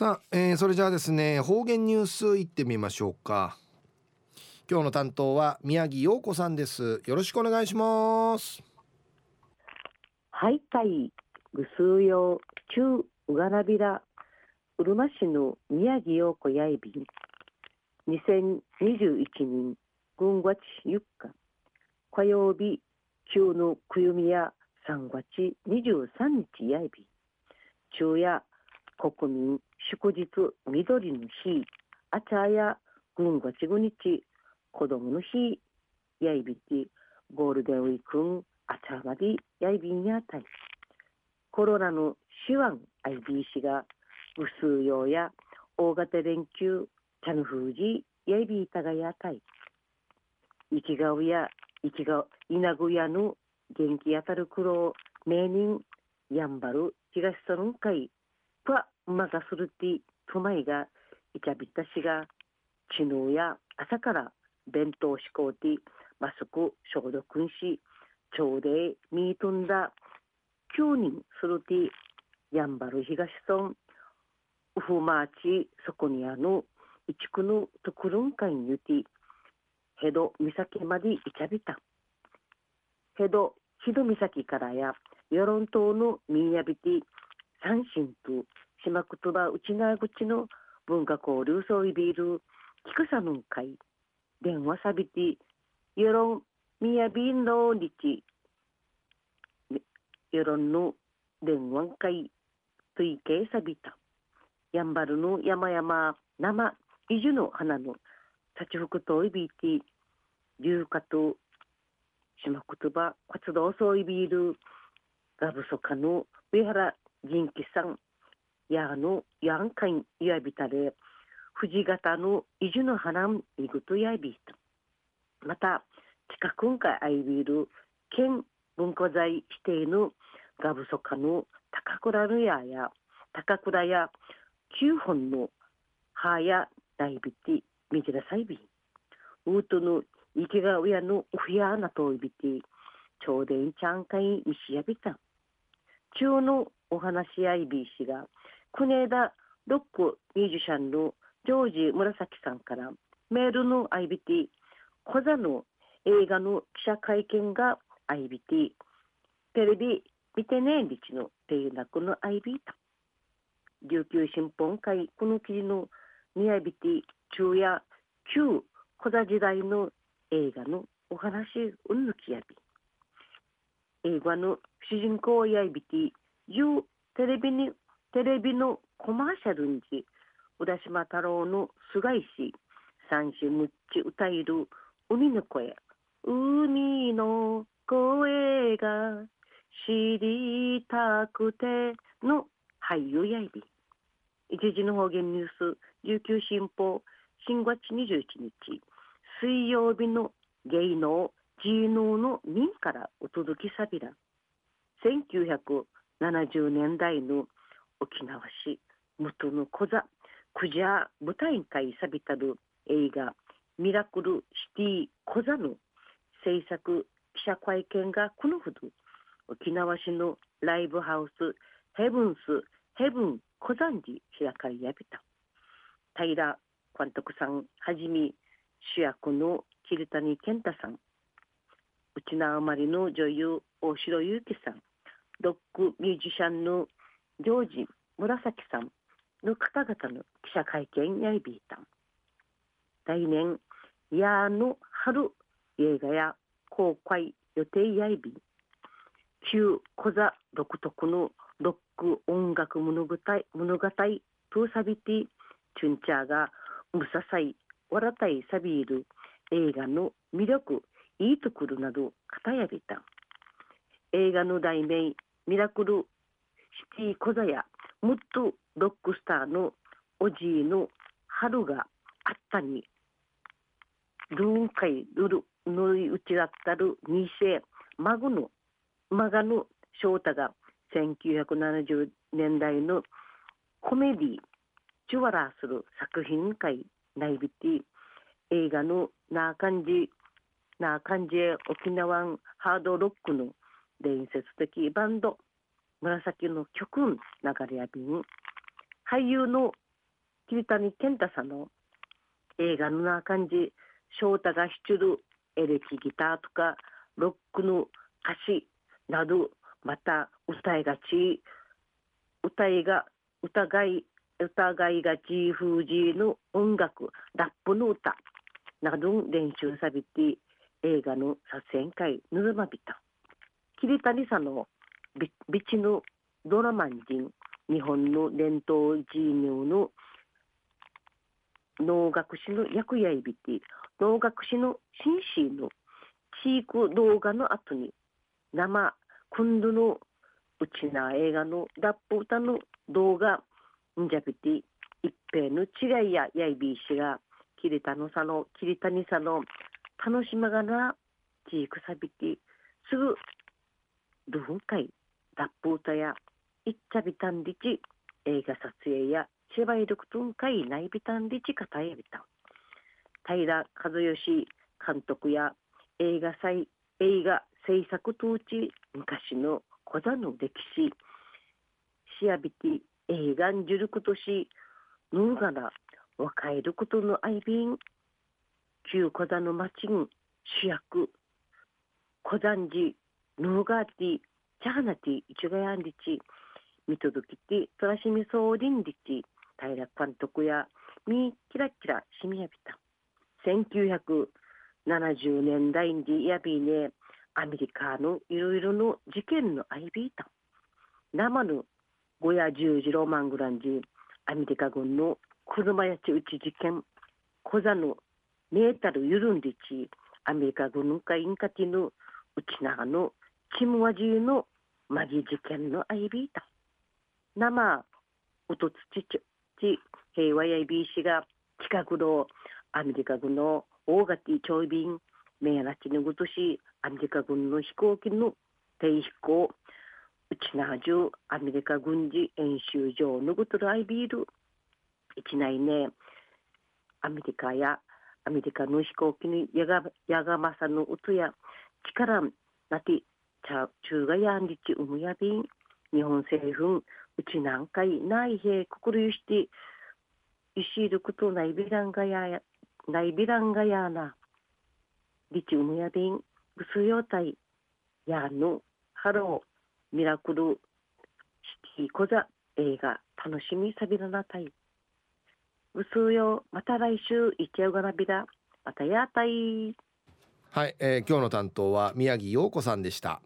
さあ、えー、それじゃあですね方言ニュースいってみましょうか。今日の担当は宮城陽子さんです。よろしくお願いします。はいたいぐすうよう中うがらびらうるま市の宮城陽子やいびん。2021年軍月4日火曜日中のくゆみや3月23日やいび中夜国民祝日緑の日あちゃや軍月5日子供の日やいびてゴールデンウィークンあちゃまでやいびんやたいコロナの手腕 IBC が無数用や大型連休チャヌフージやいびいたがやたい生きがうや生きが稲ぐやの元気当たる苦労名人やんばる東そのんかいぱまがするてとまいがいちゃびたしがちぬや朝から弁当しこうてマスク消毒し朝礼みーとんだ。9人するてやんばる東村ウフマーチそこにあの一区のとくるんかいにゆてヘド岬までいちゃびた。ヘドヒド岬からや世論島のみやびて三神と島言葉内側口の文化交流総いビール菊さぬんかい電話さびて世論みやびんの日。世論の電話会推計さびた。やんばるの山々生移住の花の立ち福といびいて流化と島言葉活動そういびいるがぶそかの上原人気さんやのやんかいやびたれ藤型の移住の花んいぐとやびたまた近くんかあいびる県文化財指定のがぶそかの高倉のやや高倉や九本の葉や大ビティみじらさいびウートの池が親のおふやなといびて朝殿ちゃんかいみしやびた。中のお話し合いびしが国枝ロックミュージシャンのジョージ紫さんからメールの IBT 小座の映画の記者会見が IBT テレビ見てね日の連絡の IB た琉球新報会この記事のニアビティ中や旧小座時代の映画のお話うんぬきやび。映画の主人公やいうテレビにテレビのコマーシャルに浦島太郎の菅石三種むっち歌える海の声海の声が知りたくての俳優やいび。一時の方言ニュース琉球新報新月21日水曜日の芸能自能の民からお届けさびら70年代の沖縄市元の小座クジャー舞台会さびたる映画ミラクルシティ小座の制作記者会見がこのほど沖縄市のライブハウスヘブンスヘブン小山寺開かれやびた。平監督さんはじめ主役の桐谷健太さん。内縄生まれの女優大城優樹さん。ロックミュージシャンのジョージ紫さんの方々の記者会見やいびいたん。来年やの春映画や公開予定やいび。旧小座独特のロック音楽物語物語プーサビティチュンチャーがムササイわらたいサビール映画の魅力いいところなど語やびた映画の題名ミラクルシティ小座やもっとロックスターのおじいの春があったにルーン会ルルのいうちだったる二世孫の孫の翔太が1970年代のコメディチュワラーする作品会内ビティ映画のなあ感じなあ感じ沖縄ハードロックの伝説的バンド紫の曲流れやびん俳優の桐谷健太さんの映画のな感じ翔太がしちゅるエレキギターとかロックの歌詞などまた歌いがち歌いが疑い疑いがち風じの音楽ラップの歌など練習さびて映画の撮影会ぬるまびた桐谷さんのビチのドラマン人日本の伝統人乳の能楽師の役やいびて能楽師の紳士のチーク動画の後に生クンドのうちな映画のラップ歌の動画んじゃびて一平の違いややいびいしが切りたのさの切りたにさの楽しまがなチークさびてすぐルフ会ラップ歌やいっちゃびたんりち映画撮影や芝居力とんかいないびたんりちかたえびたん平和義監督や映画祭映画制作当地昔の小座の歴史。しやびて映画んじゅることしぬうがな若いることの愛便旧小座の町ん主役小山寺ヌーガーティチャーナティ一がやんりち見届きてトラシミソーリンリチ平監督やみキラキラしみやびた1970年代にやびねアメリカのいろいろの事件のアイビータ生の5や10時ロマングランジアメリカ軍の車やち打ち事件小座のメータル緩んでちアメリカ軍のかインカティのうちながのキムワジーのマギ事件のアイビータ生おとつちち。平和やいびいしが近くのアメリカ軍の大型ちょい便メやなちぬぐとしアメリカ軍の飛行機の低飛行うちなじゅアメリカ軍事演習場のぐとるアイビール一内ねアメリカやアメリカの飛行機にやがやがまさのうとや力なて中がやんりちうむやびん日本政府うち何回ないへくくるゆしていしることないびらんがやないびらんがやなリチウムやびんぐすよたいやぬハローミラクルシティコザ映画楽しみさびらなたいぐすよまた来週いちゃうがなびらまたやたいはい、えー、今日の担当は宮城陽子さんでした。